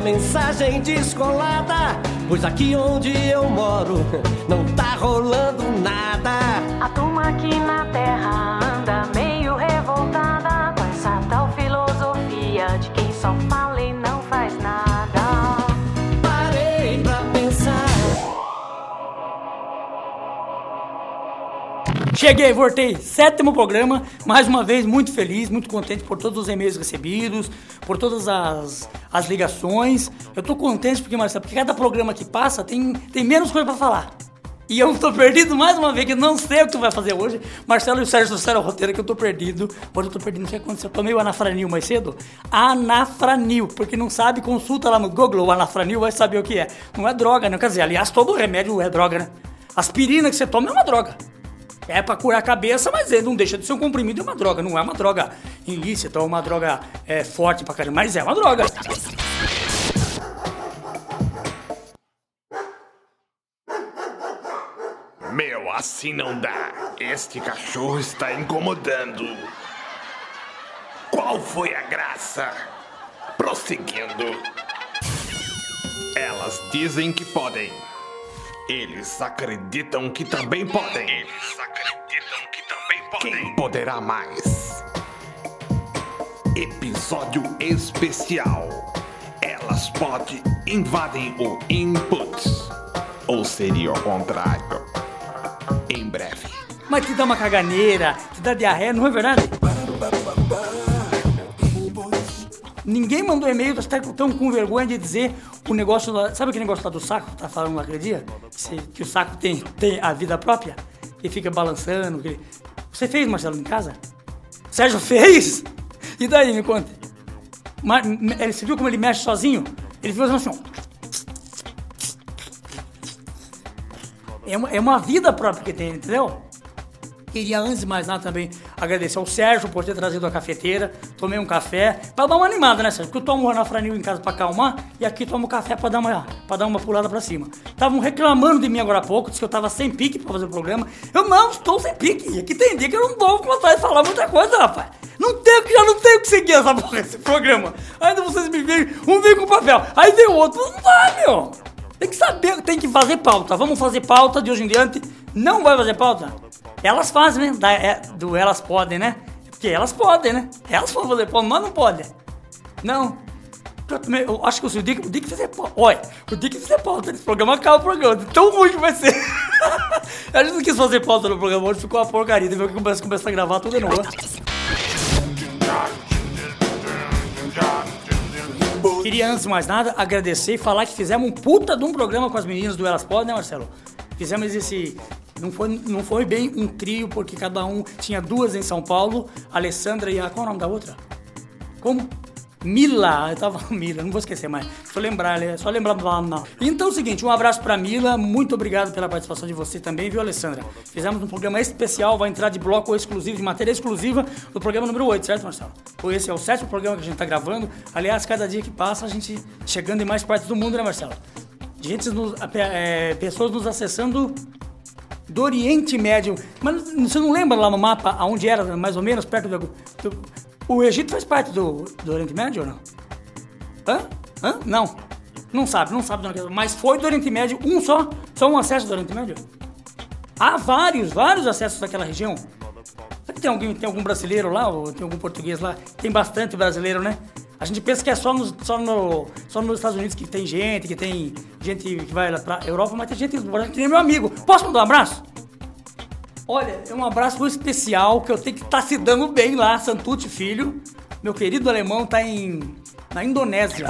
mensagem descolada. Pois aqui onde eu moro não tá rolando nada. A turma aqui na Cheguei, voltei. Sétimo programa, mais uma vez muito feliz, muito contente por todos os e-mails recebidos, por todas as, as ligações. Eu tô contente porque, Marcelo, porque cada programa que passa tem, tem menos coisa pra falar. E eu tô perdido mais uma vez, que não sei o que tu vai fazer hoje. Marcelo e o Sérgio trouxeram o roteiro que eu tô perdido. Hoje eu tô perdido, o que aconteceu. Eu tomei o anafranil mais cedo. Anafranil. Porque não sabe, consulta lá no Google o anafranil, vai saber o que é. Não é droga, não. Quer dizer, aliás, todo remédio é droga, né? Aspirina que você toma é uma droga. É pra curar a cabeça, mas ele não deixa de ser um comprimido, é uma droga. Não é uma droga ilícita ou uma droga é, forte pra caramba, mas é uma droga. Meu, assim não dá. Este cachorro está incomodando. Qual foi a graça? Prosseguindo. Elas dizem que podem. Eles acreditam que também podem. Eles acreditam que também podem. Quem poderá mais? Episódio especial. Elas podem invadem o input. Ou seria o contrário? Em breve. Mas te dá uma caganeira, te dá diarreia, não é verdade? Ninguém mandou e-mail, tá tão com vergonha de dizer o negócio lá. Sabe aquele negócio lá do saco que tá falando lá aquele dia? Que, que o saco tem, tem a vida própria? E fica balançando. que- Você fez, Marcelo, em casa? Sérgio fez? E daí, me conta. Ma- me- ele- Você viu como ele mexe sozinho? Ele fez assim, ó. É uma, é uma vida própria que tem, entendeu? Queria, antes de mais nada, também agradecer ao Sérgio por ter trazido a cafeteira. Tomei um café pra dar uma animada, né, Sérgio? Porque eu tomo o anafranil em casa pra acalmar e aqui tomo café pra dar uma, pra dar uma pulada pra cima. Estavam reclamando de mim agora há pouco, disse que eu tava sem pique pra fazer o programa. Eu não estou sem pique. Aqui tem dia que eu não tô com vontade de falar muita coisa, rapaz. Não tenho que já não tenho que seguir essa porra, esse programa. Ainda vocês me veem, um vem com papel, aí vem o outro. Não vai, meu. Tem que saber, tem que fazer pauta. Vamos fazer pauta de hoje em diante. Não vai fazer pauta? Elas fazem, né? Da- é, do elas podem, né? Porque elas podem, né? Elas podem fazer pauta, mas não podem. Não. Eu, acho que o Dick, o Dick fizer pauta. Olha, o Dick fizer pauta nesse programa, acaba o programa. Tão ruim que vai ser. a gente não quis fazer pauta no programa hoje, ficou uma porcaria. Deve que começa, começa a gravar tudo de novo. Queria, antes de mais nada, agradecer e falar que fizemos um puta de um programa com as meninas do Elas Podem, né, Marcelo? Fizemos esse. Não foi, não foi bem um trio, porque cada um tinha duas em São Paulo, Alessandra e a. Qual é o nome da outra? Como? Mila, eu tava Mila, não vou esquecer mais. Só lembrar, é só lembrar do não. Então é o seguinte, um abraço pra Mila, muito obrigado pela participação de você também, viu, Alessandra? Fizemos um programa especial, vai entrar de bloco exclusivo, de matéria exclusiva do programa número 8, certo, Marcelo? Esse é o sétimo programa que a gente tá gravando. Aliás, cada dia que passa, a gente chegando em mais partes do mundo, né, Marcelo? Gente, nos- é, pessoas nos acessando do Oriente Médio. Mas você não lembra lá no mapa aonde era, mais ou menos, perto do. do- o Egito faz parte do, do Oriente Médio ou não? Hã? Hã? Não. Não sabe, não sabe. Não, mas foi do Oriente Médio um só? Só um acesso do Oriente Médio? Há vários, vários acessos daquela região. Tem, alguém, tem algum brasileiro lá, ou tem algum português lá? Tem bastante brasileiro, né? A gente pensa que é só, nos, só, no, só nos Estados Unidos que tem gente, que tem gente que vai lá pra Europa, mas tem gente do Brasil, que nem meu amigo. Posso mandar um abraço? Olha, é um abraço especial que eu tenho que estar se dando bem lá, Santucci Filho. Meu querido alemão tá em na Indonésia.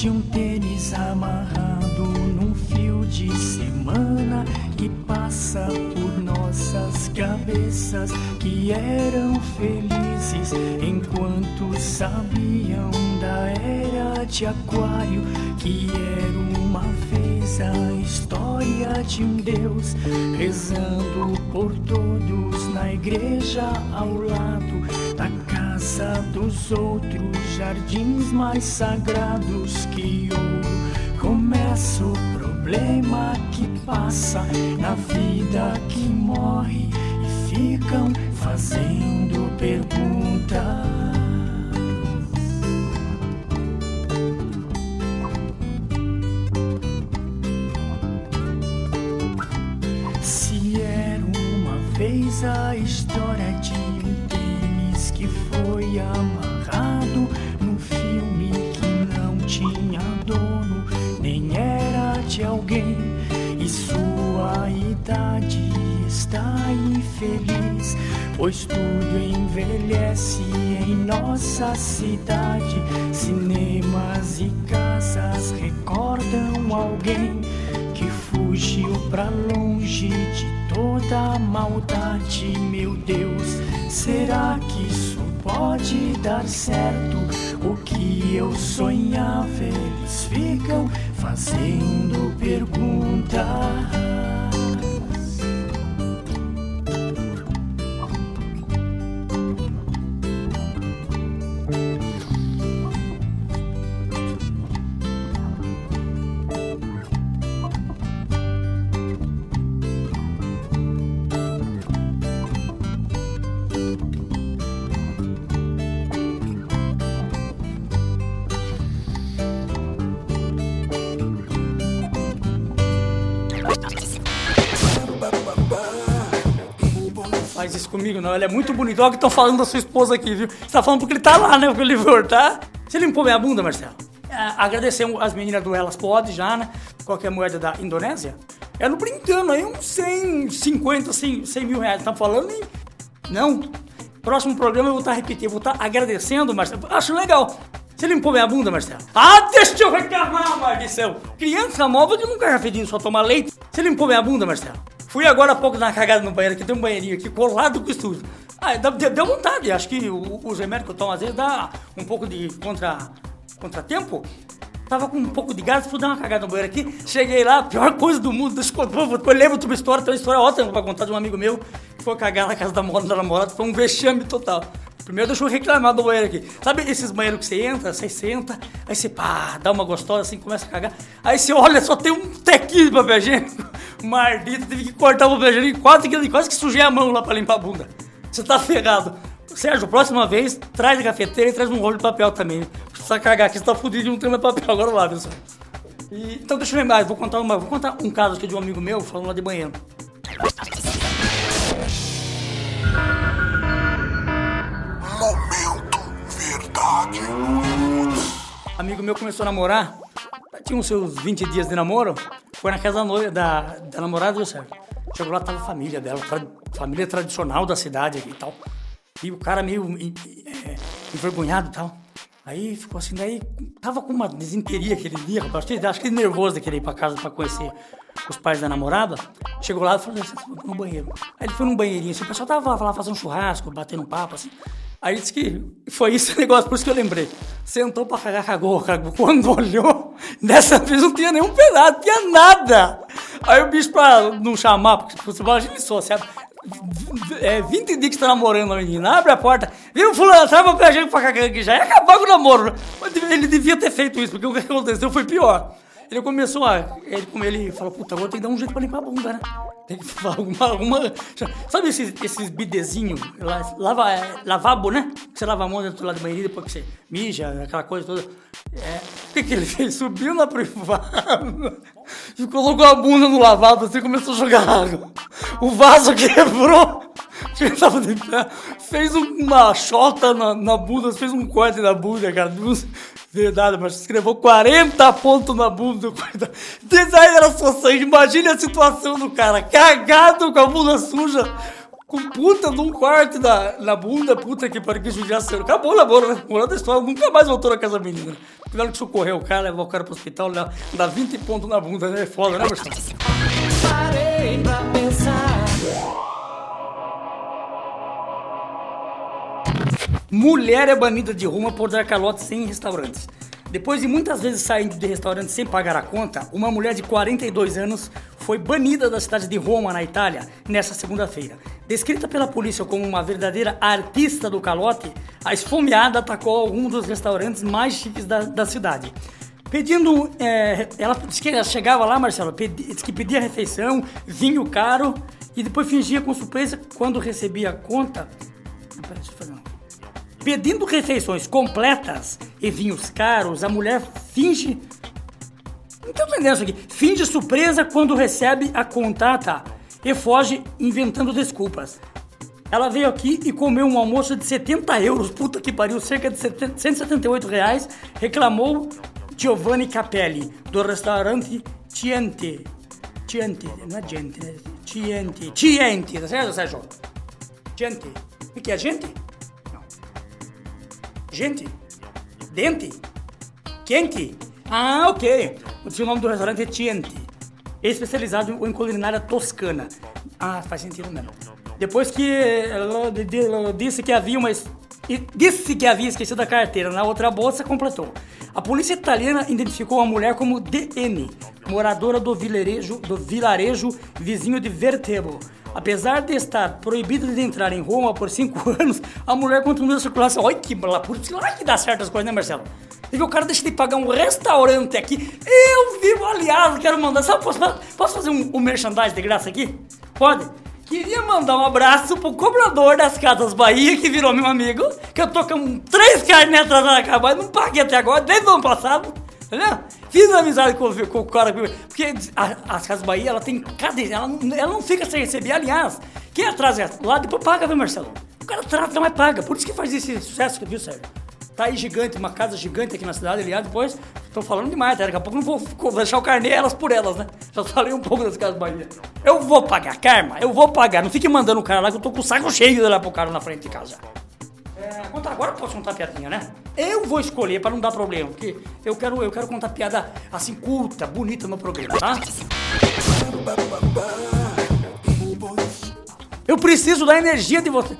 De um tênis amarrado num fio de semana que passa por nossas cabeças que eram felizes enquanto sabiam da era de Aquário que era uma vez a história de um Deus rezando por todos na igreja ao lado da casa dos outros, jardins mais sagrados que ouro. Começa o problema que passa na vida que morre e ficam fazendo perguntas. Amarrado num filme que não tinha dono, nem era de alguém, e sua idade está infeliz, pois tudo envelhece em nossa cidade. Cinemas e casas recordam alguém que fugiu pra longe de toda maldade, meu Deus. Será que isso pode dar certo? O que eu sonhava, eles ficam fazendo perguntas. Comigo, não. Ele é muito bonito. Olha o que estão falando da sua esposa aqui, viu? Você tá falando porque ele tá lá, né? Porque ele tá? Você limpou minha bunda, Marcelo? É, agradecemos as meninas do Elas Pode já, né? Qual que a moeda da Indonésia? É no brincando aí, uns 100, 50, 100, 100 mil reais. Tá falando em... Não. Próximo programa eu vou estar repetindo, eu vou estar agradecendo, Marcelo. Acho legal. Você limpou minha bunda, Marcelo? Ah, deixa eu reclamar, maldição! Criança nova que nunca já fedido só tomar leite. Você limpou minha bunda, Marcelo? Fui agora há pouco dar uma cagada no banheiro, aqui tem um banheirinho aqui colado com o estúdio. Ah, deu, vontade, acho que os remédios que eu tomo às vezes dá um pouco de contra, contratempo. Tava com um pouco de gás, fui dar uma cagada no banheiro aqui. Cheguei lá, pior coisa do mundo. Eu lembro de uma história, tem uma história ótima pra contar de um amigo meu que foi cagar na casa da, da namorada. Foi um vexame total. Primeiro deixa eu reclamar do banheiro aqui. Sabe esses banheiros que você entra, você senta, aí você pá, dá uma gostosa assim, começa a cagar. Aí você olha, só tem um tequinho de papel higiênico. Uma ardita, teve que cortar o papel higiênico, quase que, quase que sujei a mão lá pra limpar a bunda. Você tá ferrado. Sérgio, próxima vez, traz a cafeteira e traz um rolo de papel também. Precisa cagar aqui, você tá fudido e não tem mais papel. Agora lá, pessoal. E, então deixa eu lembrar, eu vou contar, uma, vou contar um caso aqui de um amigo meu falando lá de banheiro. Momento Verdade. amigo meu começou a namorar, tinha uns seus 20 dias de namoro, foi na casa da, noiva, da, da namorada do Sérgio. Chegou lá, tava a família dela, tra- família tradicional da cidade e tal. E o cara meio é, envergonhado e tal. Aí ficou assim, daí tava com uma desinteria aquele dia, rapaz. Acho que- nervoso de querer ir pra casa pra conhecer os pais da namorada. Chegou lá e falou assim, "Vou no banheiro. Aí ele foi num banheirinho, assim, o pessoal tava lá fazendo um churrasco, batendo papo, assim. Aí disse que foi isso o negócio, por isso que eu lembrei. Sentou pra cagar, cagou, cagou. Quando olhou, dessa vez não tinha nenhum pedaço, tinha nada. Aí o bicho, pra não chamar, porque você imagina só, certo? É, 20 dias que tá namorando a menina, abre a porta, viu, fulano, traz papel higiênico pra cagar aqui, já ia acabar com o namoro. Ele devia ter feito isso, porque o que aconteceu foi pior. Ele começou a. Ele, como ele falou, puta, agora tem que dar um jeito pra limpar a bunda, né? Tem que fazer alguma. alguma sabe esses, esses bidezinhos? la- Lava, é, lavabo, né? Que você lava a mão dentro lá do banheiro depois que você mija, aquela coisa toda. É, o que, que ele fez? Subiu na privada e colocou a bunda no lavabo assim e começou a jogar água. O vaso quebrou. que Ele tava de pé, fez uma chota na, na bunda, fez um corte na bunda, cara. Verdade, mas escreveu 40 pontos na bunda. Design era só sangue. Imagine a situação do cara, cagado com a bunda suja, com puta de um corte na, na bunda, puta que pariu, que judiação. Acabou o namoro, né? Moral da história, nunca mais voltou na casa da menina. Tiveram que socorrer o cara, levar o cara pro hospital, dar dar 20 pontos na bunda, né? É foda, né, Marcelo? Parei pra pensar. Mulher é banida de Roma por dar calote em restaurantes. Depois de muitas vezes saindo de restaurantes sem pagar a conta, uma mulher de 42 anos foi banida da cidade de Roma, na Itália, nessa segunda-feira. Descrita pela polícia como uma verdadeira artista do calote, a esfomeada atacou algum dos restaurantes mais chiques da, da cidade. Pedindo. é, ela disse que ela chegava lá, Marcelo, pedi, disse que pedia refeição, vinho caro, e depois fingia com surpresa quando recebia a conta. Não, pera, deixa eu fazer uma. Pedindo refeições completas e vinhos caros, a mulher finge. Não tô entendendo isso aqui. Finge surpresa quando recebe a contata e foge inventando desculpas. Ela veio aqui e comeu um almoço de 70 euros, puta que pariu, cerca de 70 178 reais, reclamou Giovanni Capelli, do restaurante Tiente. Tiente, não é gente, né? Tiente. Tiente, tá certo, Sérgio? Gente. O que é gente? Gente? Dente? Quente? Ah, ok. O nome do restaurante é Tiente. Especializado em culinária toscana. Ah, faz sentido mesmo. Depois que ela disse que havia uma. Disse que havia esquecido a carteira na outra bolsa, completou. A polícia italiana identificou a mulher como DN, moradora do vilarejo, do vilarejo vizinho de Vertebo. Apesar de estar proibida de entrar em Roma por cinco anos, a mulher continua a circular. Olha que lá, por isso que dá certas coisas, né, Marcelo? E que o cara deixa de pagar um restaurante aqui. Eu vivo, aliás, quero mandar. Sabe, posso, posso fazer um, um merchandising de graça aqui? Pode? Queria mandar um abraço pro cobrador das Casas Bahia, que virou meu amigo, que eu tô com três carnes atrasadas na cabana, não paguei até agora, desde o ano passado, entendeu? Fiz amizade com, com o cara, porque as Casas Bahia, ela tem cada... Ela, ela não fica sem receber, aliás, quem atrasa lá, depois paga, viu, Marcelo? O cara trata, mas paga, por isso que faz esse sucesso, viu, Sérgio? Tá aí gigante, uma casa gigante aqui na cidade, aliás, depois tô falando demais, tá? Daqui a pouco não vou, vou deixar o carnê elas por elas, né? Já falei um pouco das casas Bahia. Eu vou pagar, Karma, eu vou pagar. Não fique mandando o cara lá que eu tô com o saco cheio de olhar pro cara na frente de casa. É, conta agora eu posso contar piadinha, né? Eu vou escolher pra não dar problema, porque eu quero, eu quero contar piada assim, curta, bonita no programa, tá? Eu preciso da energia de você.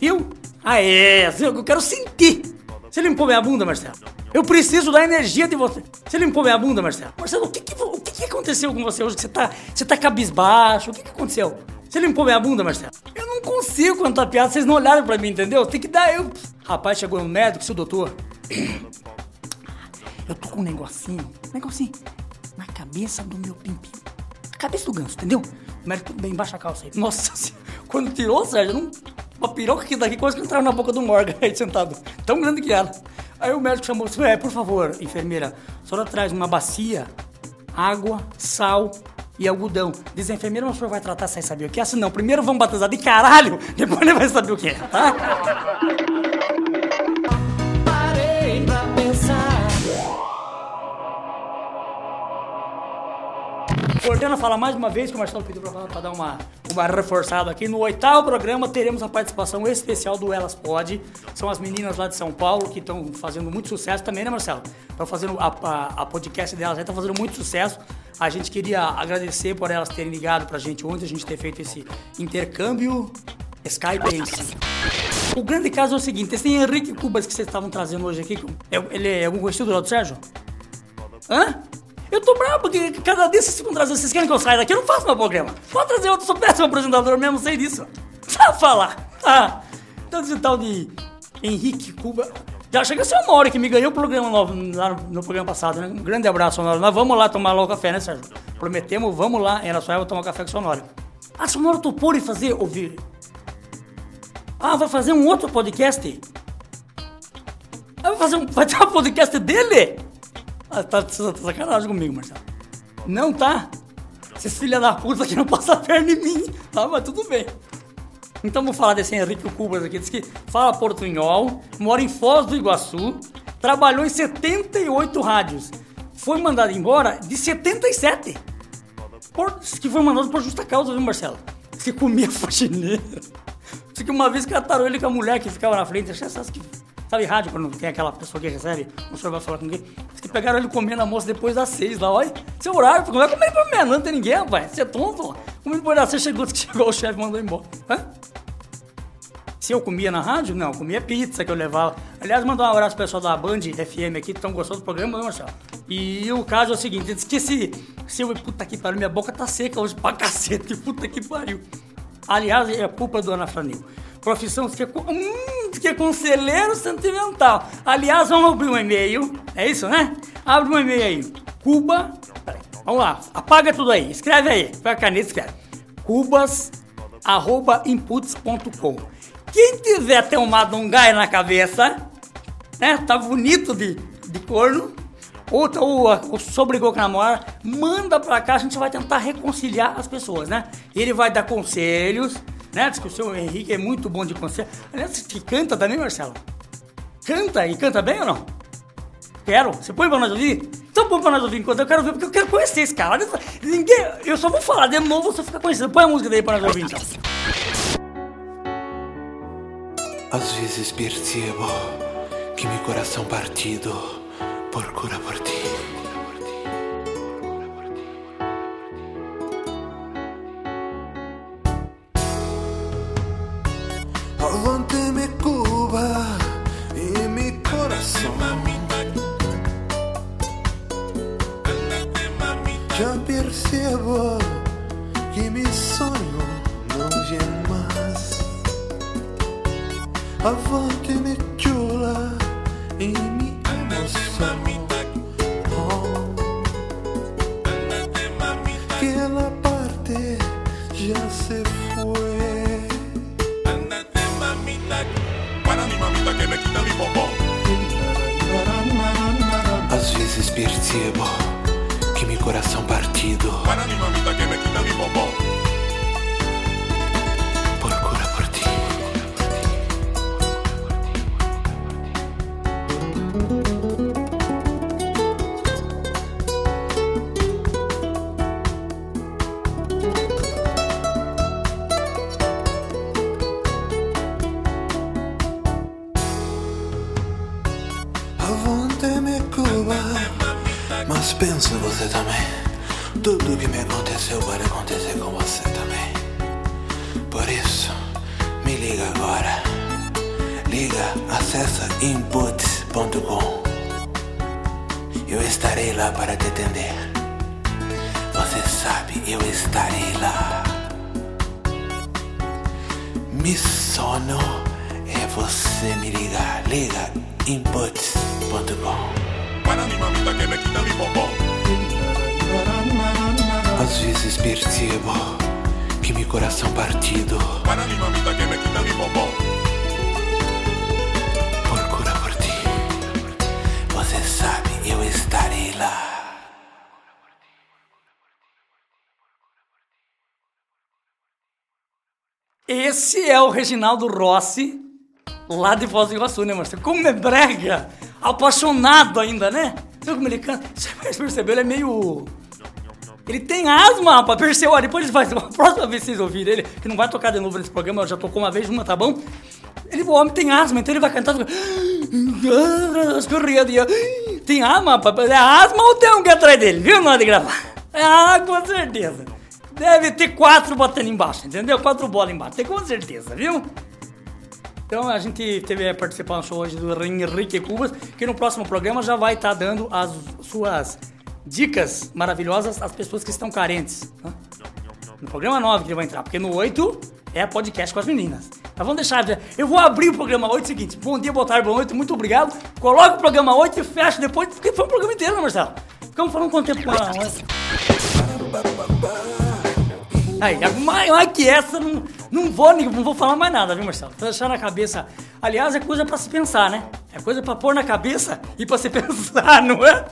Viu? Ah, é. Eu quero sentir. Você limpou minha bunda, Marcelo? Eu preciso da energia de você. Você limpou minha bunda, Marcelo? Marcelo, o que, que, o que, que aconteceu com você hoje? Você tá, você tá cabisbaixo? O que, que aconteceu? Você limpou minha bunda, Marcelo? Eu não consigo contar piada, vocês não olharam pra mim, entendeu? Tem que dar eu. Rapaz, chegou no médico, seu doutor. Eu tô com um negocinho, um negocinho na cabeça do meu pimpim. A cabeça do ganso, entendeu? O médico bem, embaixo a calça aí. Nossa quando tirou, Sérgio, não, uma piroca aqui daqui quase que entrava na boca do Morgan aí sentado. Tão grande que era. Aí o médico chamou é, por favor, enfermeira, a senhora traz uma bacia, água, sal e algodão. Diz a enfermeira, mas o senhor vai tratar sem saber o que é? Assim, não, primeiro vamos batizar de caralho, depois ele vai saber o que é, tá? Parei pra pensar. Ordena falar mais uma vez que o Marcelo pediu pra falar, pra dar uma, uma reforçada aqui. No oitavo programa teremos a participação especial do Elas Pode. São as meninas lá de São Paulo que estão fazendo muito sucesso também, né, Marcelo? Estão fazendo a, a, a podcast delas aí, está fazendo muito sucesso. A gente queria agradecer por elas terem ligado pra gente ontem, a gente ter feito esse intercâmbio Skype. O grande caso é o seguinte: esse Henrique Cubas que vocês estavam trazendo hoje aqui, é- ele é algum conhecido do Sérgio? Hã? Eu tô bravo porque cada dia vocês ficam trazendo. Vocês querem que eu saia daqui? Eu não faço meu programa. Pode trazer outro, sou péssimo apresentador mesmo, sei disso. Sabe falar. Ah, então esse tal de Henrique Cuba. Já chega a ser o Mauro que me ganhou o programa novo, lá no, no programa passado, né? Um grande abraço, Sonoro. Nós vamos lá tomar lá o café, né, Sérgio? Prometemos, vamos lá em Araçuaia tomar café com o Sonoro. Ah, Sonoro topou de fazer, ouvir. Ah, vai fazer um outro podcast? Ah, vai fazer um, vai ter um podcast dele? Ah, tá, tá sacanagem comigo, Marcelo. Não tá? Esses filha da puta que não passam a perna em mim. Tá, mas tudo bem. Então vamos falar desse Henrique Cubas aqui. Diz que fala portunhol, mora em Foz do Iguaçu, trabalhou em 78 rádios. Foi mandado embora de 77. Por, diz que foi mandado por justa causa, viu, Marcelo? Diz que comia faxineira. Diz que uma vez cataram ele com a mulher que ficava na frente. Essas que. Sabe rádio, quando tem aquela pessoa que recebe, o senhor vai falar com alguém. Diz que pegaram ele comendo a moça depois das seis lá. Olha, seu horário, como é que da meia? Não tem ninguém, rapaz. Você é tonto? Comendo depois das seis, chegou, chegou o chefe mandou embora. Hã? Se eu comia na rádio? Não, eu comia pizza que eu levava. Aliás, mandar um abraço pro pessoal da Band FM aqui, que estão gostando do programa, né, Marcelo? E o caso é o seguinte, diz que esse Seu puta que pariu, minha boca tá seca hoje pra cacete, puta que pariu. Aliás, é culpa do Ana Franil. Profissão que é, hum, que é conselheiro sentimental. Aliás, vamos abrir um e-mail. É isso, né? Abre um e-mail aí. Cuba. peraí, Vamos lá, apaga tudo aí. Escreve aí. Pega a caneta e escreve. Cubas.inputs.com. Quem tiver tomado um gai na cabeça, né? Tá bonito de, de corno. Ou, tá- ou, ou se obrigou com a namora, manda pra cá, a gente vai tentar reconciliar as pessoas, né? Ele vai dar conselhos, né? Diz que o seu Henrique é muito bom de conselho. Aliás, que canta também, Marcelo? Canta e canta bem ou não? Quero. Você põe pra nós ouvir? Então põe pra nós ouvir enquanto eu quero ver, porque eu quero conhecer esse cara. Ninguém, eu só vou falar de novo, você fica conhecendo. Põe a música daí pra nós ouvir então. Às vezes percebo que meu coração partido procura por ti. Se foi. Às vezes percebo que meu coração partido procura Mas pensa você também. Tudo que me aconteceu pode acontecer com você também. Por isso, me liga agora. Liga, acessa inputs.com Eu estarei lá para te atender. Você sabe, eu estarei lá. Mi sono é você me ligar. Liga inputs.com. Às vezes percebo que meu coração partido procura por ti. Você sabe, eu estarei lá. Esse é o Reginaldo Rossi, lá de Foz do Iguaçu, né, Marcelo? Como é brega! Apaixonado ainda, né? Sabe como ele canta? Você percebeu? Ele é meio... Ele tem asma, rapaz, percebeu? Depois ele vai... A próxima vez vocês ouvirem ele, que não vai tocar de novo nesse programa, já tocou uma vez, uma, tá bom? Ele, o homem tem asma, então ele vai cantar... Escorrendo. Tem asma, rapaz? É asma ou tem alguém atrás dele, viu? Na hora de gravar. Ah, com certeza. Deve ter quatro botando embaixo, entendeu? Quatro bolas embaixo, tem com certeza, viu? Então a gente teve a participação hoje do Henrique Cubas, que no próximo programa já vai estar dando as suas dicas maravilhosas às pessoas que estão carentes. né? No programa 9 que ele vai entrar, porque no 8 é podcast com as meninas. Mas vamos deixar. Eu vou abrir o programa 8 seguinte. Bom dia, boa tarde, boa noite, muito obrigado. Coloca o programa 8 e fecha depois, porque foi um programa inteiro, né, Marcelo? Ficamos falando quanto tempo com a. Aí, mais, mais que essa, não, não, vou, não vou falar mais nada, viu, Marcelo? Vou deixar na cabeça. Aliás, é coisa pra se pensar, né? É coisa pra pôr na cabeça e pra se pensar, não é?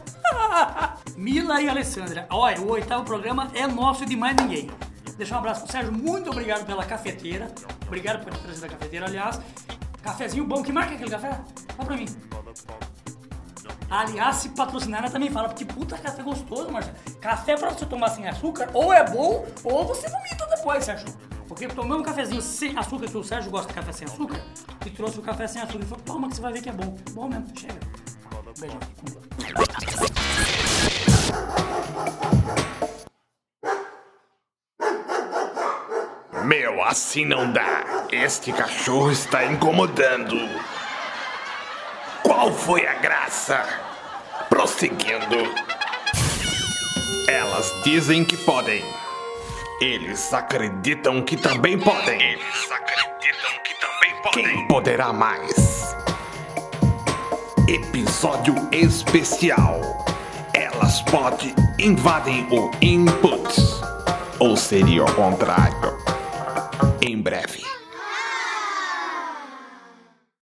Mila e Alessandra, olha, o oitavo programa é nosso e de mais ninguém. Deixar um abraço pro Sérgio, muito obrigado pela cafeteira. Obrigado por ter trazido a cafeteira, aliás. Cafezinho bom, que marca é aquele café? Fala pra mim. Aliás, se patrocinar, também fala, porque puta café gostoso, Marcelo. Café pra você tomar sem açúcar, ou é bom, ou você vomita depois, Sérgio. Porque tomei um cafezinho sem açúcar, que o Sérgio gosta de café sem açúcar, e trouxe o café sem açúcar. Ele falou, toma que você vai ver que é bom. Bom mesmo, chega. Beijão. Meu, assim não dá. Este cachorro está incomodando. Qual foi a graça? Prosseguindo. Elas dizem que podem. Eles acreditam que também podem. Eles acreditam que também podem. Quem poderá mais? Episódio especial. Elas podem invadem o input. Ou seria o contrário? Em breve.